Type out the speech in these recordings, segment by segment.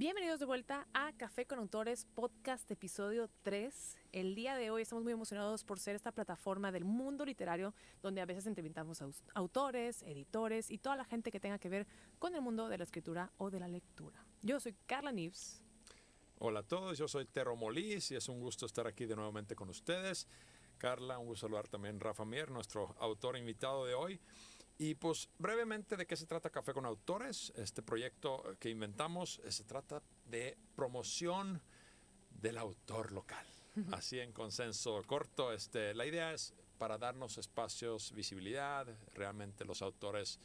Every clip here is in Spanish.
Bienvenidos de vuelta a Café con Autores, podcast episodio 3. El día de hoy estamos muy emocionados por ser esta plataforma del mundo literario donde a veces entrevistamos a autores, editores y toda la gente que tenga que ver con el mundo de la escritura o de la lectura. Yo soy Carla Nives. Hola a todos, yo soy Tero Molís y es un gusto estar aquí de nuevamente con ustedes. Carla, un gusto saludar también Rafa Mier, nuestro autor invitado de hoy. Y pues brevemente de qué se trata Café con Autores. Este proyecto que inventamos eh, se trata de promoción del autor local. Así en consenso corto, este, la idea es para darnos espacios, visibilidad, realmente los autores,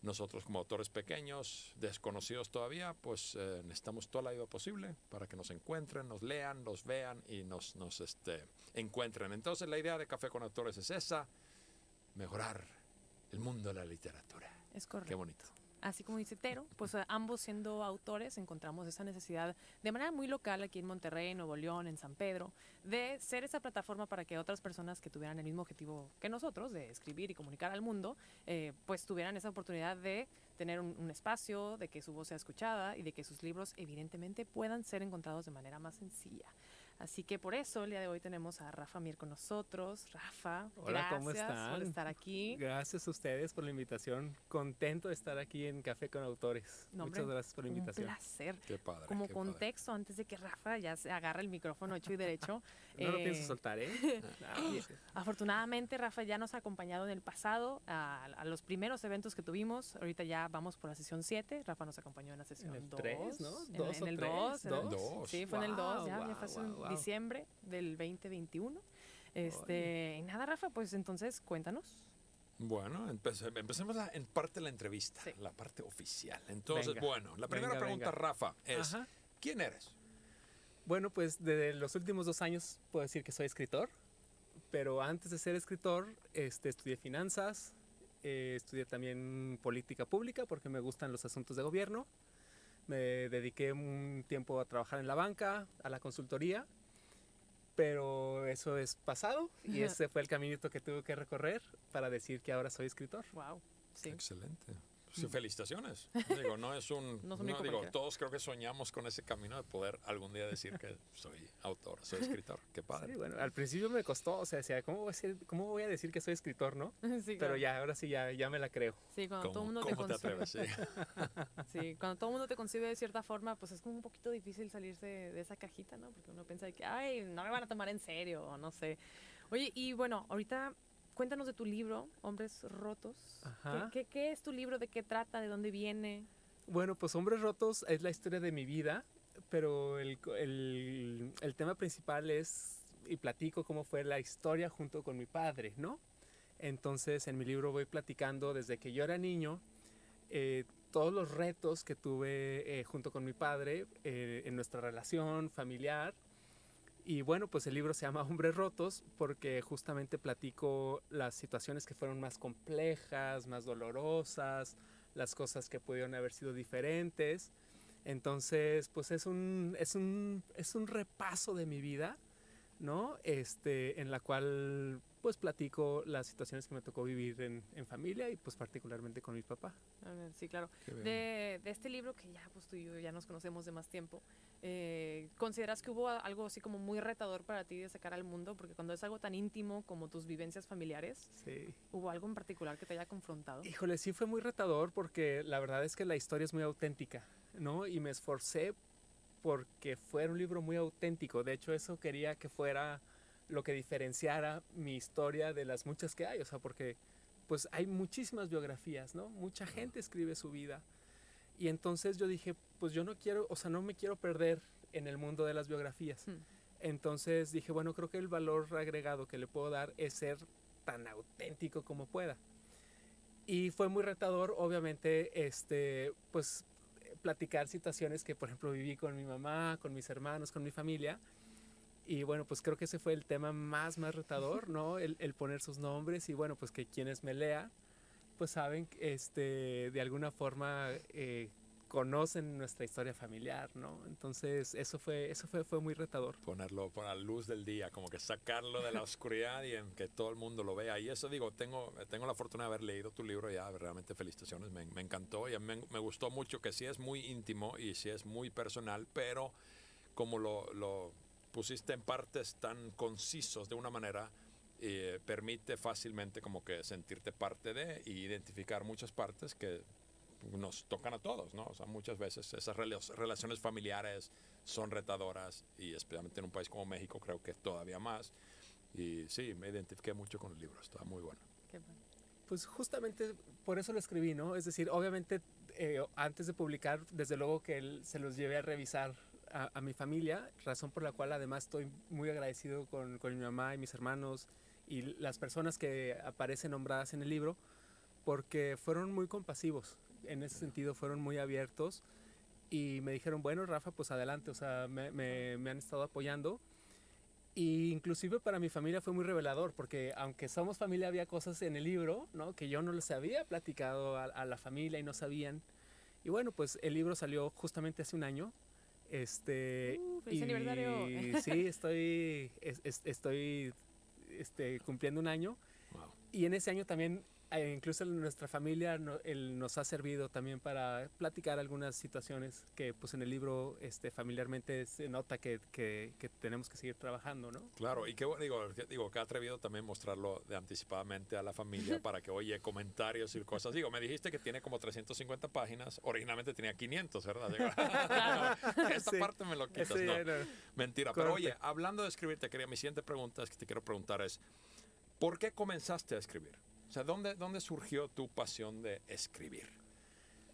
nosotros como autores pequeños, desconocidos todavía, pues eh, necesitamos toda la ayuda posible para que nos encuentren, nos lean, nos vean y nos, nos este, encuentren. Entonces la idea de Café con Autores es esa, mejorar el mundo de la literatura. Es correcto. Qué bonito. Así como dice Tero, pues eh, ambos siendo autores encontramos esa necesidad de manera muy local aquí en Monterrey, Nuevo León, en San Pedro, de ser esa plataforma para que otras personas que tuvieran el mismo objetivo que nosotros, de escribir y comunicar al mundo, eh, pues tuvieran esa oportunidad de tener un, espacio, de que su voz sea escuchada y de que sus libros evidentemente puedan ser encontrados de manera más sencilla. Así que por eso el día de hoy tenemos a Rafa Mier con nosotros. Rafa, Hola, gracias ¿cómo están? por estar aquí. Gracias a ustedes por la invitación. Contento de estar aquí en Café con Autores. Muchas gracias por la invitación. Un placer. Qué padre. Como contexto, antes de que Rafa ya se agarre el micrófono hecho y derecho. no lo pienso eh, soltar, ¿eh? afortunadamente, Rafa ya nos ha acompañado en el pasado a, los primeros eventos que tuvimos. Ahorita ya vamos por la sesión 7. Rafa nos acompañó en la sesión 2. En el ¿no? ¿Dos en, el 2. Sí, fue en el 2. Ya, ya fue diciembre del 2021. Este, y nada, Rafa, pues entonces cuéntanos. Bueno, empecemos en parte de la entrevista, la parte oficial. Entonces, bueno, la primera pregunta, Rafa, es, ¿quién eres? Bueno, pues desde los últimos dos años puedo decir que soy escritor, pero antes de ser escritor este, estudié finanzas, eh, estudié también política pública porque me gustan los asuntos de gobierno, me dediqué un tiempo a trabajar en la banca, a la consultoría pero eso es pasado y ese fue el caminito que tuve que recorrer para decir que ahora soy escritor. Wow. Sí. Excelente. Sí, felicitaciones. Digo, no es un. No, digo, todos creo que soñamos con ese camino de poder algún día decir que soy autor, soy escritor. Qué padre. Sí, bueno, al principio me costó, o sea, decía, ¿cómo voy a decir, cómo voy a decir que soy escritor, no? Sí, Pero ya, ahora sí, ya, ya me la creo. Sí, cuando todo el mundo te, atreves? Sí. sí, cuando todo el mundo te concibe de cierta forma, pues es como un poquito difícil salirse de esa cajita, ¿no? Porque uno piensa que, ay, no me van a tomar en serio, o no sé. Oye, y bueno, ahorita cuéntanos de tu libro, Hombres Rotos. ¿Qué, es tu libro? ¿De qué trata? ¿De dónde viene? Bueno, pues Hombres Rotos es la historia de mi vida, pero el, tema principal es, y platico cómo fue la historia junto con mi padre, ¿no? Entonces en mi libro voy platicando desde que yo era niño, eh, todos los retos que tuve eh, junto con mi padre eh, en nuestra relación familiar, y bueno, pues el libro se llama Hombres Rotos porque justamente platico las situaciones que fueron más complejas, más dolorosas, las cosas que pudieron haber sido diferentes. Entonces, pues es un, es un, es un repaso de mi vida, ¿no? Este, en la cual pues platico las situaciones que me tocó vivir en, familia y pues particularmente con mi papá. sí, claro. De, este libro que ya pues tú y yo ya nos conocemos de más tiempo, eh, ¿consideras que hubo algo así como muy retador para ti de sacar al mundo? Porque cuando es algo tan íntimo como tus vivencias familiares, ¿hubo algo en particular que te haya confrontado? Híjole, sí fue muy retador porque la verdad es que la historia es muy auténtica, ¿no? Y me esforcé porque fuera un libro muy auténtico. De hecho, eso quería que fuera lo que diferenciara mi historia de las muchas que hay, o sea, porque pues hay muchísimas biografías, ¿no? Mucha gente escribe su vida. Y entonces yo dije, pues yo no quiero, o sea, no me quiero perder en el mundo de las biografías. Hmm. Entonces dije, bueno, creo que el valor agregado que le puedo dar es ser tan auténtico como pueda. Y fue muy retador, obviamente, este, pues platicar situaciones que, por ejemplo, viví con mi mamá, con mis hermanos, con mi familia, y bueno, pues creo que ese fue el tema más, más retador, ¿no? El, poner sus nombres y bueno, pues que quienes me lean, pues saben, este, de alguna forma, eh, conocen nuestra historia familiar, ¿no? Entonces eso fue, eso fue, fue muy retador. Ponerlo por la luz del día, como que sacarlo de la oscuridad y en que todo el mundo lo vea. Y eso digo, tengo, tengo la fortuna de haber leído tu libro ya, realmente felicitaciones, me, me encantó y a mí me, me, gustó mucho que sí es muy íntimo y sí es muy personal, pero como lo, lo pusiste en partes tan concisos de una manera, eh, permite fácilmente como que sentirte parte de y identificar muchas partes que nos tocan a todos, ¿no? O sea, muchas veces esas relaciones familiares son retadoras y especialmente en un país como México creo que todavía más. Y sí, me identifiqué mucho con el libro, está muy bueno. Pues justamente por eso lo escribí, ¿no? Es decir, obviamente eh, antes de publicar, desde luego que él, se los llevé a revisar a, a, mi familia, razón por la cual además estoy muy agradecido con, con mi mamá y mis hermanos y las personas que aparecen nombradas en el libro, porque fueron muy compasivos, en ese sentido fueron muy abiertos y me dijeron, bueno, Rafa, pues adelante, o sea, me, me, me han estado apoyando. Y inclusive para mi familia fue muy revelador, porque aunque somos familia, había cosas en el libro, ¿no? Que yo no les había platicado a, a la familia y no sabían. Y bueno, pues el libro salió justamente hace un año. Este, uh, feliz y, aniversario. Sí, estoy, es, es, estoy este, cumpliendo un año. Wow. Y en ese año también, eh, incluso nuestra familia, no, él nos ha servido también para platicar algunas situaciones que pues en el libro este, familiarmente se nota que, que, que tenemos que seguir trabajando, ¿no? Claro, y que digo, digo, que ha atrevido también mostrarlo de anticipadamente a la familia para que oye comentarios y cosas. Digo, me dijiste que tiene como 350 páginas, originalmente tenía 500, ¿verdad? Digo, no, esta Sí. parte me lo quitas, Sí, no. Mentira, pero oye, hablando de escribir, te quería, mi siguiente pregunta es que te quiero preguntar es, ¿por qué comenzaste a escribir? O sea, ¿dónde, dónde surgió tu pasión de escribir?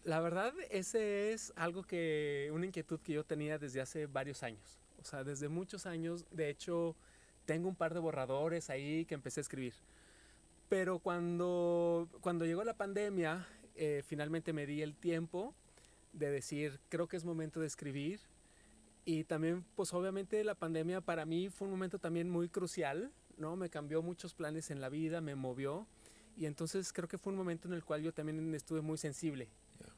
La verdad, ese es algo que, una inquietud que yo tenía desde hace varios años. O sea, desde muchos años, de hecho, tengo un par de borradores ahí que empecé a escribir. Pero cuando, cuando llegó la pandemia, eh, finalmente me di el tiempo de decir, creo que es momento de escribir. Y también, pues obviamente la pandemia para mí fue un momento también muy crucial, ¿no? Me cambió muchos planes en la vida, me movió. Y entonces creo que fue un momento en el cual yo también estuve muy sensible.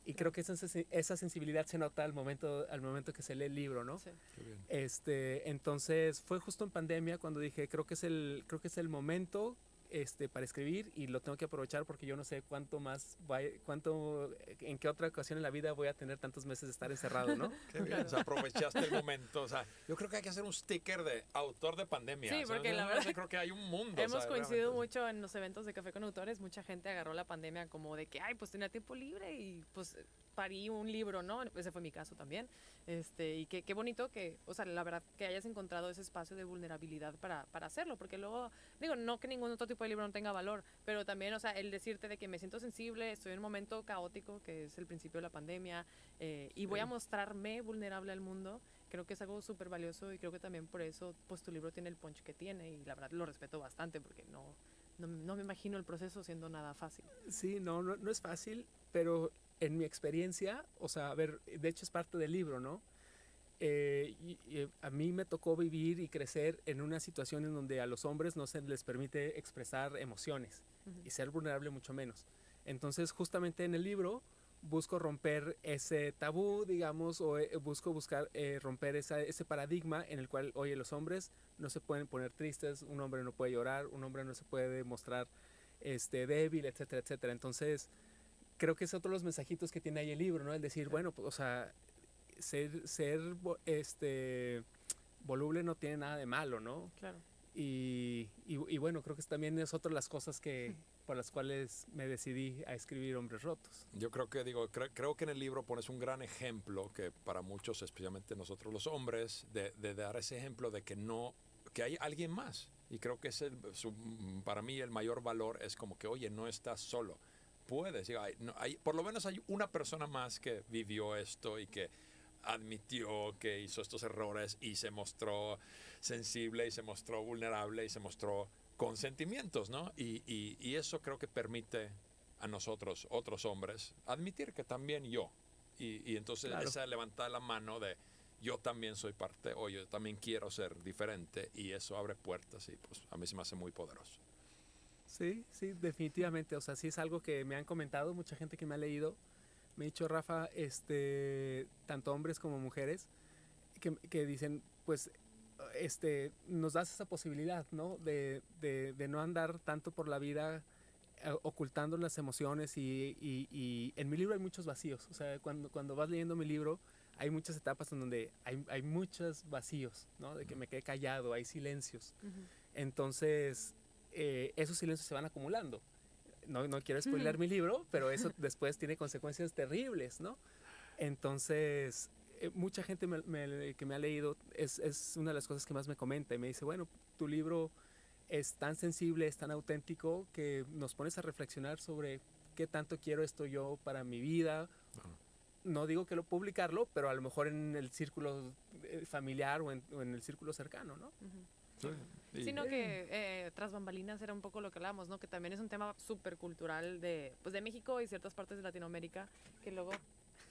Y creo que esa, esa sensibilidad se nota al momento, al momento que se lee el libro, ¿no? Sí. Qué bien. Este, entonces fue justo en pandemia cuando dije, creo que es el, creo que es el momento este, para escribir y lo tengo que aprovechar porque yo no sé cuánto más, vaya- cuánto, en qué otra ocasión en la vida voy a tener tantos meses de estar encerrado, ¿no? Qué bien, o sea, aprovechaste el momento. O sea, yo creo que hay que hacer un sticker de autor de pandemia. Sí, o sea, porque la verdad creo que hay un mundo. Hemos o sea, coincidido realmente. mucho en los eventos de Café con Autores. Mucha gente agarró la pandemia como de que, ay, pues tenía tiempo libre y pues parí un libro, ¿no? Ese fue mi caso también. Este, y qué, qué bonito que, o sea, la verdad, que hayas encontrado ese espacio de vulnerabilidad para, para hacerlo, porque luego, digo, no que ningún otro tipo de libro no tenga valor, pero también, o sea, el decirte de que me siento sensible, estoy en un momento caótico, que es el principio de la pandemia, eh, y voy a mostrarme vulnerable al mundo, creo que es algo súper valioso y creo que también por eso, pues tu libro tiene el punch que tiene y la verdad lo respeto bastante porque no, no, no me imagino el proceso siendo nada fácil. Sí, no, no, no es fácil, pero en mi experiencia, o sea, a ver, de hecho es parte del libro, ¿no? Eh, y- y a mí me tocó vivir y crecer en una situación en donde a los hombres no se les permite expresar emociones Ujú. y ser vulnerable mucho menos. Entonces, justamente en el libro busco romper ese tabú, digamos, o eh, busco buscar eh, romper esa- ese paradigma en el cual, oye, los hombres no se pueden poner tristes, un hombre no puede llorar, un hombre no se puede mostrar este, débil, etcétera, etcétera. Entonces, creo que es otro de los mensajitos que tiene ahí el libro, ¿no? El decir, bueno, pues, o sea, ser, ser este, voluble no tiene nada de malo, ¿no? Claro. Y, y, y bueno, creo que también es otra de las cosas que, por las cuales me decidí a escribir Hombres Rotos. Yo creo que digo, cre- creo que en el libro pones un gran ejemplo que para muchos, especialmente nosotros los hombres, de, de dar ese ejemplo de que no, que hay alguien más. Y creo que es el, su- para mí el mayor valor es como que, oye, no estás solo. Puedes, digo, hay, no- hay- por lo menos hay una persona más que vivió esto y que admitió que hizo estos errores y se mostró sensible y se mostró vulnerable y se mostró con sentimientos, ¿no? Y, y- y eso creo que permite a nosotros, otros hombres, admitir que también yo. Y, y entonces Claro. esa levantar la mano de yo también soy parte o yo también quiero ser diferente y eso abre puertas y pues a mí se me hace muy poderoso. Sí, sí, definitivamente. O sea, sí es algo que me han comentado mucha gente que me ha leído. me ha dicho Rafa, este, tanto hombres como mujeres, que, que dicen, pues, este, nos das esa posibilidad, ¿no? De, de, de no andar tanto por la vida eh, ocultando las emociones y, y, y, en mi libro hay muchos vacíos. O sea, cuando, cuando vas leyendo mi libro hay muchas etapas en donde hay, hay muchos vacíos, ¿no? De que me quedé callado, hay silencios. Uh -huh. Entonces, eh, esos silencios se van acumulando. No, no quiero spoiler uh -huh. mi libro, pero eso después tiene consecuencias terribles, ¿no? Entonces, eh, mucha gente me, me, que me ha leído es, es una de las cosas que más me comenta y me dice, bueno, tu libro es tan sensible, es tan auténtico que nos pones a reflexionar sobre qué tanto quiero esto yo para mi vida. Uh -huh. No digo que lo publicarlo, pero a lo mejor en el círculo eh, familiar o en, o en el círculo cercano, ¿no? Uh -huh. Sí. Sino que eh, tras bambalinas era un poco lo que hablábamos, ¿no? Que también es un tema súper cultural de, pues de México y ciertas partes de Latinoamérica que luego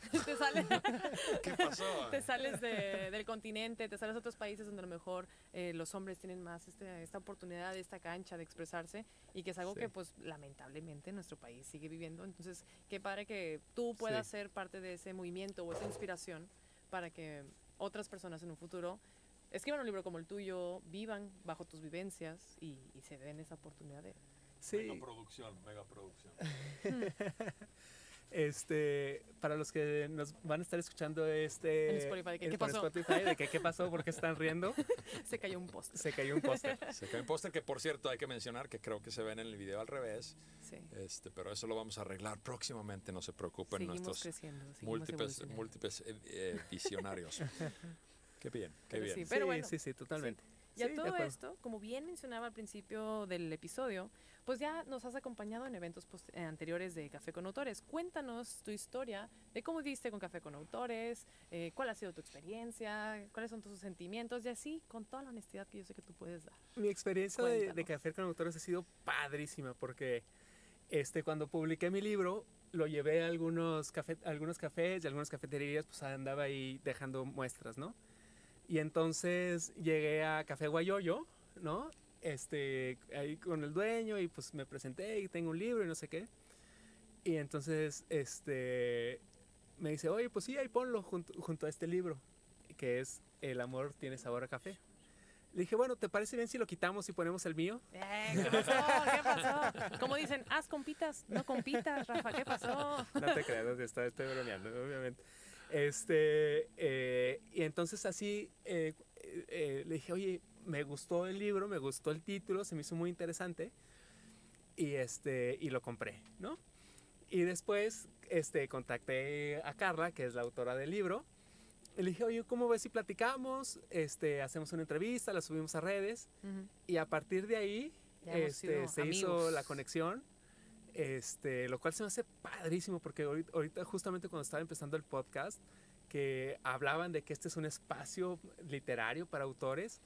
te sales, ¿Qué pasó? te sales de, del continente, te sales a otros países donde a lo mejor eh, los hombres tienen más este, esta oportunidad, esta cancha de expresarse y que es algo sí. que pues lamentablemente nuestro país sigue viviendo. Entonces, qué padre que tú puedas sí. ser parte de ese movimiento o esa inspiración para que otras personas en un futuro escriban un libro como el tuyo, vivan bajo tus vivencias y, y se den esa oportunidad de... Sí. Mega producción, mega producción. Este, para los que nos van a estar escuchando este en Spotify, ¿qué, ¿qué pasó? Spotify, de que, qué pasó, por qué están riendo. se cayó un póster. Se cayó un póster. se cayó un póster que por cierto hay que mencionar que creo que se ven en el video al revés. Sí. Este, pero eso lo vamos a arreglar próximamente, no se preocupen seguimos nuestros múltiples múltiples eh, eh, visionarios. Qué bien, qué pero bien. Sí, pero bueno, sí, sí, totalmente. Sí. Y a todo esto, como bien mencionaba al principio del episodio, pues ya nos has acompañado en eventos eh, anteriores de Café con Autores. Cuéntanos tu historia de cómo viste con Café con Autores, eh, cuál ha sido tu experiencia, cuáles son tus sentimientos y así, con toda la honestidad que yo sé que tú puedes dar. Mi experiencia de, de, Café con Autores ha sido padrísima porque este, cuando publiqué mi libro lo llevé a algunos, café, algunos cafés y algunas cafeterías, pues andaba ahí dejando muestras, ¿no? Y entonces llegué a Café Guayoyo, ¿no? Este, ahí con el dueño y pues me presenté y tengo un libro y no sé qué. Y entonces, este, me dice, oye, pues sí, ahí ponlo junto, junto a este libro, que es El amor tiene sabor a café. Le dije, bueno, ¿te parece bien si lo quitamos y ponemos el mío? Eh, ¿Qué pasó? ¿Qué pasó? Como dicen, haz compitas, no compitas, Rafa, ¿qué pasó? No te creas, estoy, estoy bromeando, obviamente. Este, eh, y entonces así eh, eh, le dije, oye, me gustó el libro, me gustó el título, se me hizo muy interesante y, este, y lo compré, ¿no? Y después este, contacté a Carla, que es la autora del libro, y le dije, oye, ¿cómo ves si platicamos? Este, hacemos una entrevista, la subimos a redes uh -huh. y a partir de ahí este, se amigos. hizo la conexión este, lo cual se me hace padrísimo porque ahorita, ahorita, justamente cuando estaba empezando el podcast que hablaban de que este es un espacio literario para autores,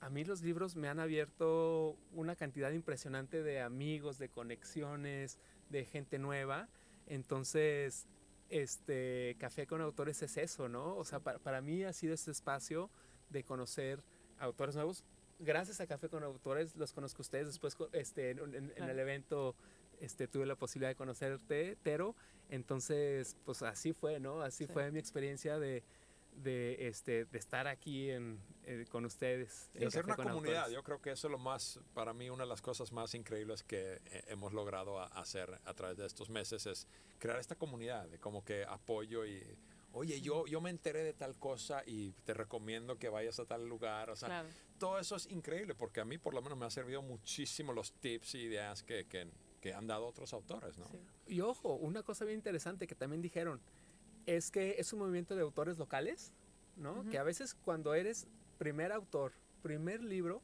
a mí los libros me han abierto una cantidad impresionante de amigos, de conexiones, de gente nueva. Entonces, este Café con Autores es eso, ¿no? O sea, para, para mí ha sido este espacio de conocer autores nuevos. Gracias a Café con Autores los conozco a ustedes. Después, este, en, en, en el evento este, tuve la posibilidad de conocerte, Tero. Entonces, pues así fue, ¿no? Así sí. fue mi experiencia de, de, este, de estar aquí en, eh, con ustedes. Y hacer una comunidad. Autores. Yo creo que eso es lo más, para mí, una de las cosas más increíbles que eh, hemos logrado a, hacer a través de estos meses es crear esta comunidad de como que apoyo y oye, yo, yo me enteré de tal cosa y te recomiendo que vayas a tal lugar. O sea, claro. todo eso es increíble porque a mí por lo menos me ha servido muchísimo los tips y ideas que, que, que han dado otros autores, ¿no? Sí. Y ojo, una cosa bien interesante que también dijeron es que es un movimiento de autores locales, ¿no? Uh -huh. Que a veces cuando eres primer autor, primer libro,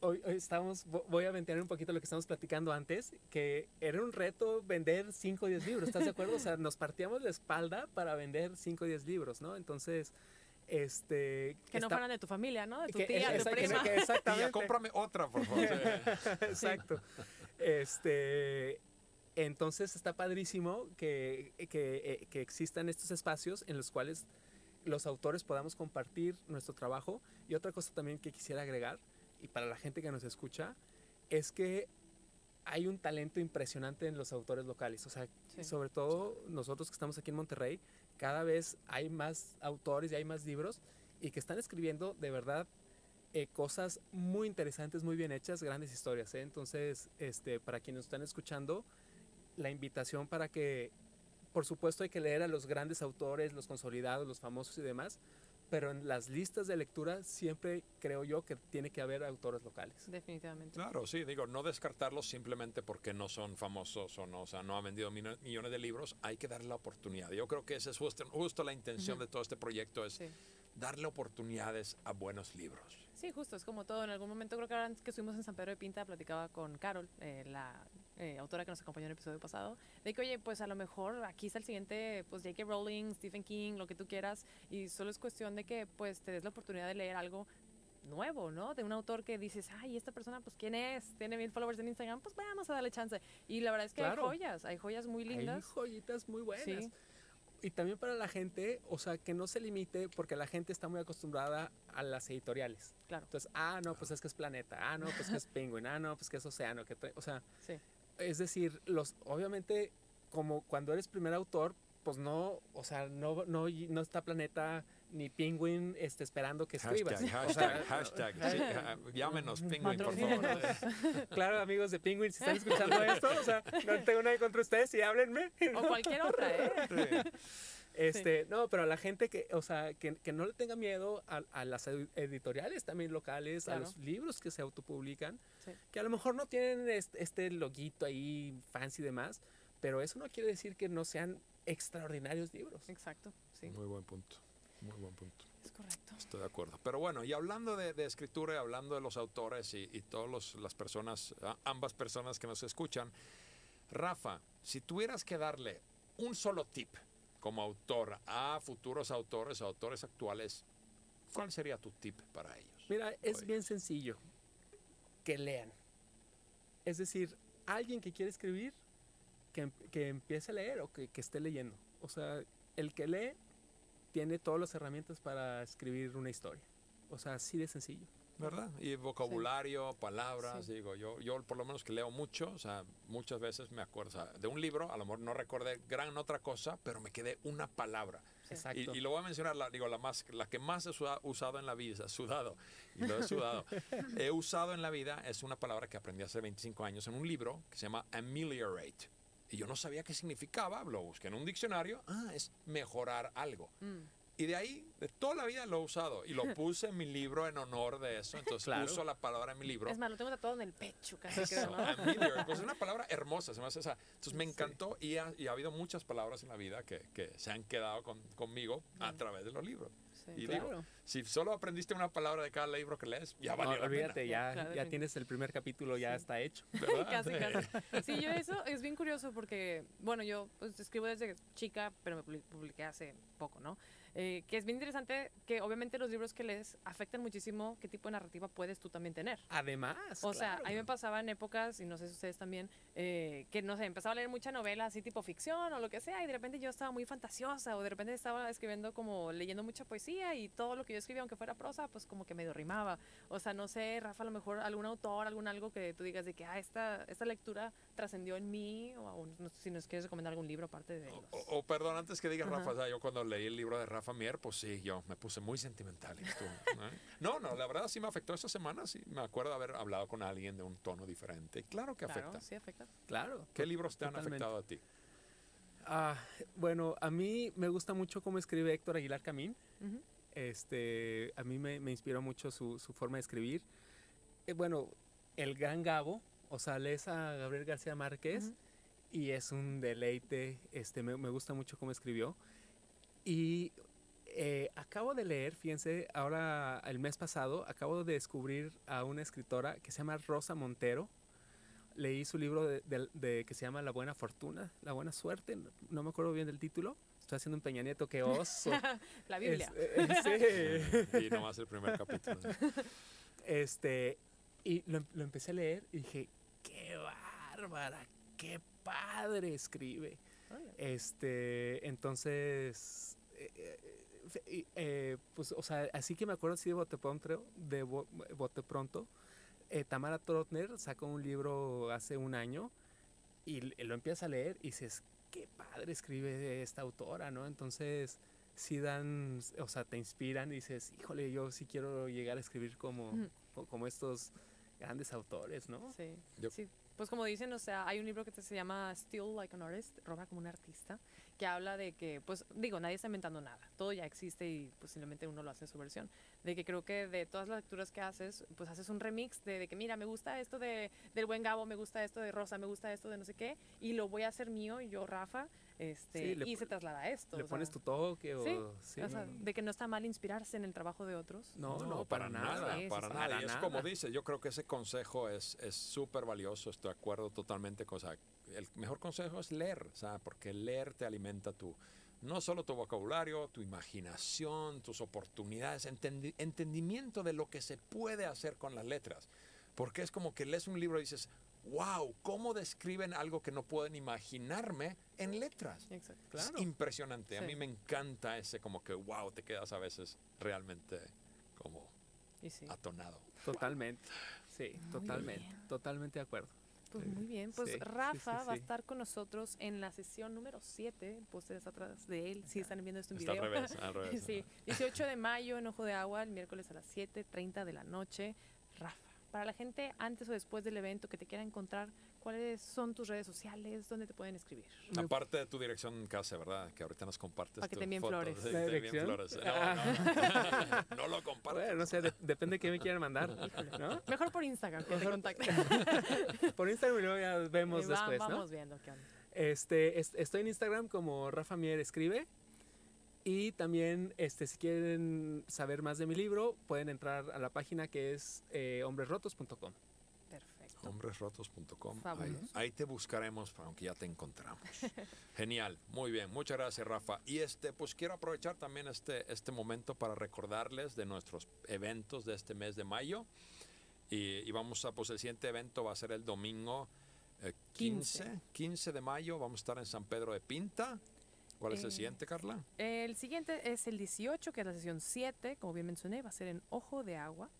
hoy, hoy estamos, voy a ventilar un poquito lo que estamos platicando antes, que era un reto vender 5 o 10 libros, ¿estás de acuerdo? o sea, nos partíamos la espalda para vender 5 o 10 libros, ¿no? Entonces, este... Que está, no fueran de tu familia, ¿no? De tu tía, que, tu prima. Que, exactamente. Tía, cómprame otra, por favor. Exacto. Este... Entonces está padrísimo que, que, que, existan estos espacios en los cuales los autores podamos compartir nuestro trabajo. Y otra cosa también que quisiera agregar, y para la gente que nos escucha, es que hay un talento impresionante en los autores locales. O sea, Sí. sobre todo nosotros que estamos aquí en Monterrey, cada vez hay más autores y hay más libros y que están escribiendo de verdad eh, cosas muy interesantes, muy bien hechas, grandes historias. ¿eh? Entonces, este, para quienes están escuchando, la invitación para que, por supuesto, hay que leer a los grandes autores, los consolidados, los famosos y demás, pero en las listas de lectura siempre creo yo que tiene que haber autores locales. Definitivamente. Claro, sí, digo, no descartarlos simplemente porque no son famosos o no, o sea, no han vendido millones de libros, hay que darle la oportunidad. Yo creo que esa es justo, justo la intención de todo este proyecto, es Sí. Darle oportunidades a buenos libros. Sí, justo, es como todo. En algún momento, creo que ahora que estuvimos en San Pedro de Pinta, platicaba con Carol, eh, la eh, autora que nos acompañó en el episodio pasado, de que, oye, pues a lo mejor aquí está el siguiente, pues J.K. Rowling, Stephen King, lo que tú quieras, y solo es cuestión de que, pues, te des la oportunidad de leer algo nuevo, ¿no? De un autor que dices, ay, esta persona, pues, ¿quién es? Tiene mil followers en Instagram, pues vamos a darle chance. Y la verdad es que Claro. hay joyas, hay joyas muy Hay lindas. joyitas muy buenas. Sí. Y también para la gente, o sea, que no se limite porque la gente está muy acostumbrada a las editoriales. Claro. Entonces, ah, no, pues es que es Planeta, ah, no, pues que es Penguin, ah, no, pues que es Océano, que o sea, Sí. es decir, los obviamente como cuando eres primer autor, pues no, o sea, no no no está Planeta ni Penguin este, esperando que escribas. Hashtag, O sea, hashtag, hashtag. Sí, llámenos, Penguin, por favor. Claro, amigos de Penguin, si están escuchando esto, o sea, no tengo nada contra ustedes y háblenme. O cualquier otra, ¿eh? Sí. Este, no, pero a la gente que, o sea, que, que no le tenga miedo a, a las ed- editoriales también locales, Claro. a los libros que se autopublican, Sí. que a lo mejor no tienen este, este loguito ahí fancy y demás, pero eso no quiere decir que no sean extraordinarios libros. Exacto, sí, Muy buen punto, muy buen punto. es correcto. Estoy de acuerdo. Pero bueno, y hablando de, de escritura y hablando de los autores y, y todas las personas, a- ambas personas que nos escuchan, Rafa, si tuvieras que darle un solo tip como autor a futuros autores o autores actuales, ¿cuál sería tu tip para ellos? Mira, es Oye. bien sencillo. Que lean. Es decir, alguien que quiere escribir, que, que empiece a leer o que, que esté leyendo. O sea, el que lee tiene todas las herramientas para escribir una historia. O sea, así de sencillo. ¿Verdad? Y vocabulario, palabras, digo, yo, yo por lo menos que leo mucho, o sea, muchas veces me acuerdo, o sea, de un libro, a lo mejor no recordé gran otra cosa, pero me quedé una palabra. Sí. Exacto. Y, y lo voy a mencionar, la, digo, la, más, la que más he suda- usado en la vida, sudado, y lo he sudado, he usado en la vida, es una palabra que aprendí hace 25 años en un libro que se llama ameliorate. Y yo no sabía qué significaba, lo busqué en un diccionario, ah, es mejorar algo. Mm. Y de ahí, de toda la vida lo he usado y lo puse en mi libro en honor de eso. Entonces Claro. uso la palabra en mi libro. Es más, lo tengo tatuado en el pecho, casi Eso, creo, ¿no? Pues es una palabra hermosa, se me hace esa. Entonces me Sí. encantó y ha, y ha habido muchas palabras en la vida que, que se han quedado con- conmigo a Mm. través de los libros. Sí. Y Claro. digo, si solo aprendiste una palabra de cada libro que lees, ya No, valió la olvídate, ya, Claro, ya sí. tienes el primer capítulo, ya Sí. está hecho. pena. casi, Sí. casi. Sí, yo eso es bien curioso porque, bueno, yo pues, escribo desde chica, pero me publi- publiqué hace poco, ¿no? Eh, que es bien interesante que obviamente los libros que lees afectan muchísimo qué tipo de narrativa puedes tú también tener. Además, O sea, claro. a mí me pasaba en épocas, y no sé si ustedes también, eh, que no sé, empezaba a leer mucha novela así tipo ficción o lo que sea, y de repente yo estaba muy fantasiosa, o de repente estaba escribiendo como leyendo mucha poesía, y todo lo que yo escribía, aunque fuera prosa, pues como que medio rimaba. O sea, no sé, Rafa, a lo mejor algún autor, algún algo que tú digas de que, ah, esta, esta lectura trascendió en mí, o aún, no si nos quieres recomendar algún libro aparte de O, los... o- o, perdón, antes que digas. Rafa, o sea, yo cuando leí el libro de Rafa Mier, pues sí, yo me puse muy sentimental. ¿eh? No, no, la verdad sí me afectó esta semana, sí, me acuerdo de haber hablado con alguien de un tono diferente. Claro que Claro, afecta. sí afecta. Claro. ¿Qué libros te han afectado a ti? Ah, bueno, a mí me gusta mucho cómo escribe Héctor Aguilar Camín. Este, a mí me, me inspiró mucho su, su forma de escribir. Eh, bueno, el gran Gabo, o sea, lees a Gabriel García Márquez y es un deleite. Este, me, me gusta mucho cómo escribió. Y eh, acabo de leer, fíjense, ahora el mes pasado, acabo de descubrir a una escritora que se llama Rosa Montero. Leí su libro de, de- de- que se llama La Buena Fortuna, La Buena Suerte, no, no me acuerdo bien del título. Estoy haciendo un Peña Nieto, qué oso. La Biblia. Es- eh, sí. Y nomás el primer capítulo. Este, y lo, lo empecé a leer y dije, qué bárbara, qué padre escribe. Este, entonces, eh, eh, pues, o sea, así que me acuerdo así de bote pronto, de bo- bote pronto, eh, Tamara Trotner sacó un libro hace un año y lo empiezas a leer y dices, qué padre escribe esta autora, ¿no? Entonces, sí dan, o sea, te inspiran y dices, híjole, yo sí quiero llegar a escribir como, co- como estos grandes autores, ¿no? Sí. Yo- sí. Pues como dicen, o sea, hay un libro que se llama Still Like an Artist, roba como un artista, que habla de que, pues digo, nadie está inventando nada, todo ya existe y posiblemente uno lo hace en su versión. De que creo que de todas las lecturas que haces, pues haces un remix de, de que, mira, me gusta esto de, del buen Gabo, me gusta esto de Rosa, me gusta esto de no sé qué, y lo voy a hacer mío, yo, Rafa, este, Sí, y se traslada a esto. Le o sea, pones tu toque o... sí, sí. o sea, de que no está mal inspirarse en el trabajo de otros. No, no, para nada. Sí, para sí. nada. Para Y es nada. como dice, yo creo que ese consejo es es súper valioso, estoy de acuerdo totalmente con, o sea, el mejor consejo es leer, o sea, porque leer te alimenta tu, no solo tu vocabulario, tu imaginación, tus oportunidades, entendi- entendimiento de lo que se puede hacer con las letras. Porque es como que lees un libro y dices, wow, ¿cómo describen algo que no pueden imaginarme en letras? Exacto. Claro. Es impresionante. A mí me encanta ese como que, wow, te quedas a veces realmente como Y sí. atonado. Totalmente. Sí, Muy totalmente. bien. Totalmente de acuerdo. Pues muy bien, pues sí, Rafa sí, va a estar con nosotros en la sesión número 7, el póster está atrás de él, si están viendo esto en Está al video. revés, al revés. sí, 18 de mayo en Ojo de Agua, el miércoles a las 7.30 de la noche. Rafa, para la gente antes o después del evento que te quiera encontrar, ¿cuáles son tus redes sociales? ¿Dónde te pueden escribir? Aparte de tu dirección en casa, ¿verdad? Que ahorita nos compartes Pa' que te envíen flores. Sí, ¿La te dirección? flores. No, Ah. no, no lo compartes. Bueno, no sé, de- depende de qué me quieran mandar, ¿no? Mejor por Instagram, que te Mejor- contacten. Por Instagram y luego ya vemos va- después, ¿no? Vamos viendo qué onda. Este, es- estoy en Instagram como Rafa Mier Escribe. Y también, este, si quieren saber más de mi libro, pueden entrar a la página que es eh, hombresrotos.com. Hombresrotos.com. Ahí, ahí te buscaremos, aunque ya te encontramos. Genial, muy bien, muchas gracias Rafa. Y este, pues quiero aprovechar también este, este momento para recordarles de nuestros eventos de este mes de mayo. Y, y vamos a, pues el siguiente evento va a ser el domingo eh, 15, 15. 15 de mayo. Vamos a estar en San Pedro de Pinta. ¿Cuál es el Eh, siguiente, Carla? El siguiente es el 18, que es la sesión 7, como bien mencioné, va a ser en Ojo de Agua.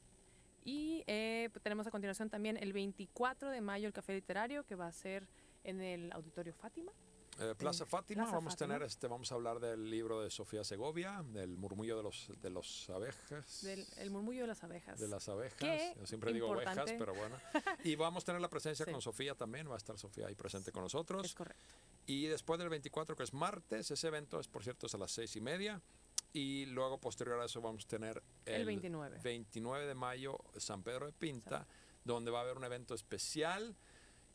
Y eh, pues, tenemos a continuación también el 24 de mayo el Café Literario, que va a ser en el Auditorio Fátima. Eh, Plaza eh, Fátima, Plaza vamos a tener este, vamos a hablar del libro de Sofía Segovia, del murmullo de los de los abejas. Del el murmullo de las abejas. de las abejas. Qué Yo siempre digo ovejas, importante. pero bueno. Y vamos a tener la presencia Sí. con Sofía también, va a estar Sofía ahí presente con Es nosotros. correcto. Y después del 24, que es martes, ese evento es por cierto es a las seis y media. Y luego posterior a eso vamos a tener El 29. 29 de mayo, San Pedro de Pinta, donde va a haber un evento especial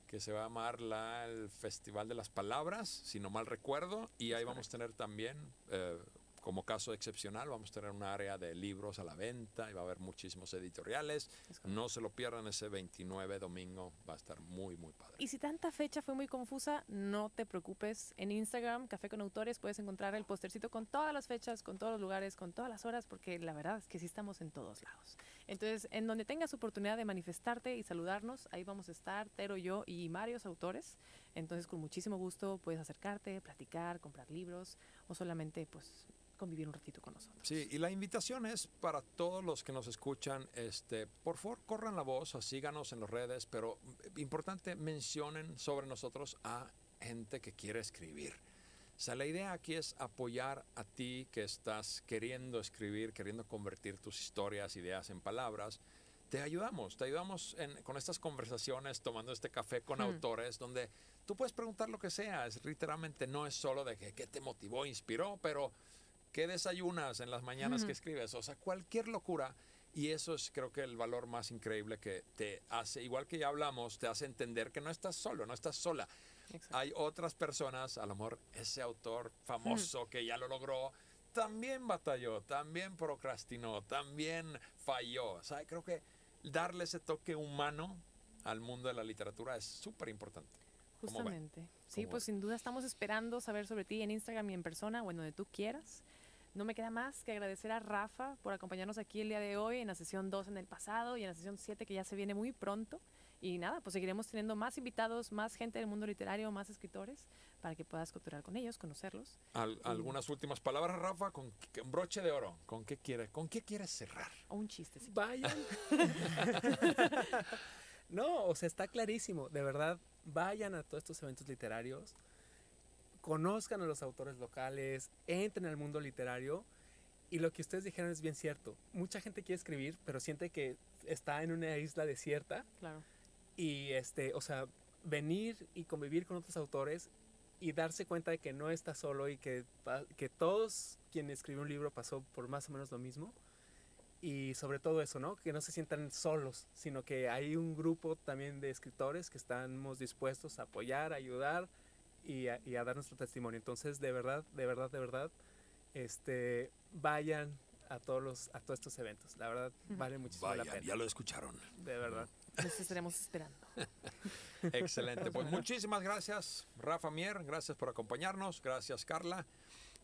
que se va a llamar la, el Festival de las Palabras, si no mal recuerdo, y ahí vamos a tener también, eh, como caso excepcional, vamos a tener un área de libros a la venta y va a haber muchísimos editoriales. No se lo pierdan ese 29 domingo, va a estar muy, muy padre. Y si tanta fecha fue muy confusa, no te preocupes. En Instagram, Café con Autores, puedes encontrar el postercito con todas las fechas, con todos los lugares, con todas las horas, porque la verdad es que sí estamos en todos lados. Entonces, en donde tengas oportunidad de manifestarte y saludarnos, ahí vamos a estar, Tero, yo y varios autores. Entonces, con muchísimo gusto puedes acercarte, platicar, comprar libros o solamente, pues, convivir un ratito con nosotros. Sí, y la invitación es para todos los que nos escuchan, este, por favor, corran la voz, o síganos en las redes, pero mm, importante, mencionen sobre nosotros a gente que quiere escribir. O sea, la idea aquí es apoyar a ti que estás queriendo escribir, queriendo convertir tus historias, ideas en palabras. Te ayudamos, te ayudamos en- con estas conversaciones, tomando este café con autores, donde tú puedes preguntar lo que sea. Es, literalmente no es solo de que, qué te motivó, inspiró, pero ¿Qué desayunas en las mañanas que escribes? O sea, cualquier locura. Y eso es creo que el valor más increíble que te hace, igual que ya hablamos, te hace entender que no estás solo, no estás sola. Exacto. Hay otras personas, a lo mejor ese autor famoso que ya lo logró, también batalló, también procrastinó, también falló. O sea, creo que darle ese toque humano al mundo de la literatura es súper importante. Justamente. Sí, ¿Cómo pues sin duda estamos esperando saber sobre ti en Instagram y en persona o en donde tú quieras. No me queda más que agradecer a Rafa por acompañarnos aquí el día de hoy en la sesión 2 en el pasado y en la sesión 7 que ya se viene muy pronto. Y nada, pues seguiremos teniendo más invitados, más gente del mundo literario, más escritores, para que puedas coturar con ellos, conocerlos. Al- algunas últimas palabras, Rafa, con broche de oro. ¿Con qué quieres, con qué quieres cerrar? O un chiste. sí. Vayan. no, o sea, está clarísimo. De verdad, vayan a todos estos eventos literarios. Conozcan a los autores locales, entren al mundo literario. Y lo que ustedes dijeron es bien cierto. Mucha gente quiere escribir, pero siente que está en una isla desierta. Claro. Y este, o sea, venir y convivir con otros autores y darse cuenta de que no está solo y que, que todos quien escribió un libro pasó por más o menos lo mismo. Y sobre todo eso, ¿no? Que no se sientan solos, sino que hay un grupo también de escritores que estamos dispuestos a apoyar, a ayudar y a, y a dar nuestro testimonio. Entonces, de verdad, de verdad, de verdad, este, vayan a todos los, a todos estos eventos. La verdad, vale muchísimo la Vayan, pena. ya lo escucharon. De verdad. Nos estaremos esperando. Excelente. Pues muchísimas gracias, Rafa Mier. Gracias por acompañarnos. Gracias, Carla.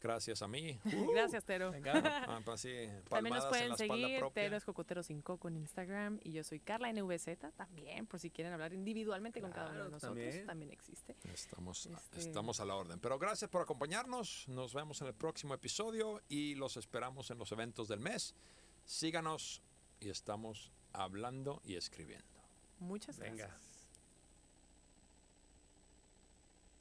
Gracias a mí. Gracias, Tero. Venga. Ah, pues También nos pueden seguir. Tero es Cocotero sin Coco en Instagram y yo soy Carla NVZ también, por si quieren hablar individualmente con cada uno de Claro, nosotros, también. también, existe. Estamos, Este- estamos a la orden. Pero gracias por acompañarnos. Nos vemos en el próximo episodio y los esperamos en los eventos del mes. Síganos y estamos hablando y escribiendo. Muchas Venga. gracias.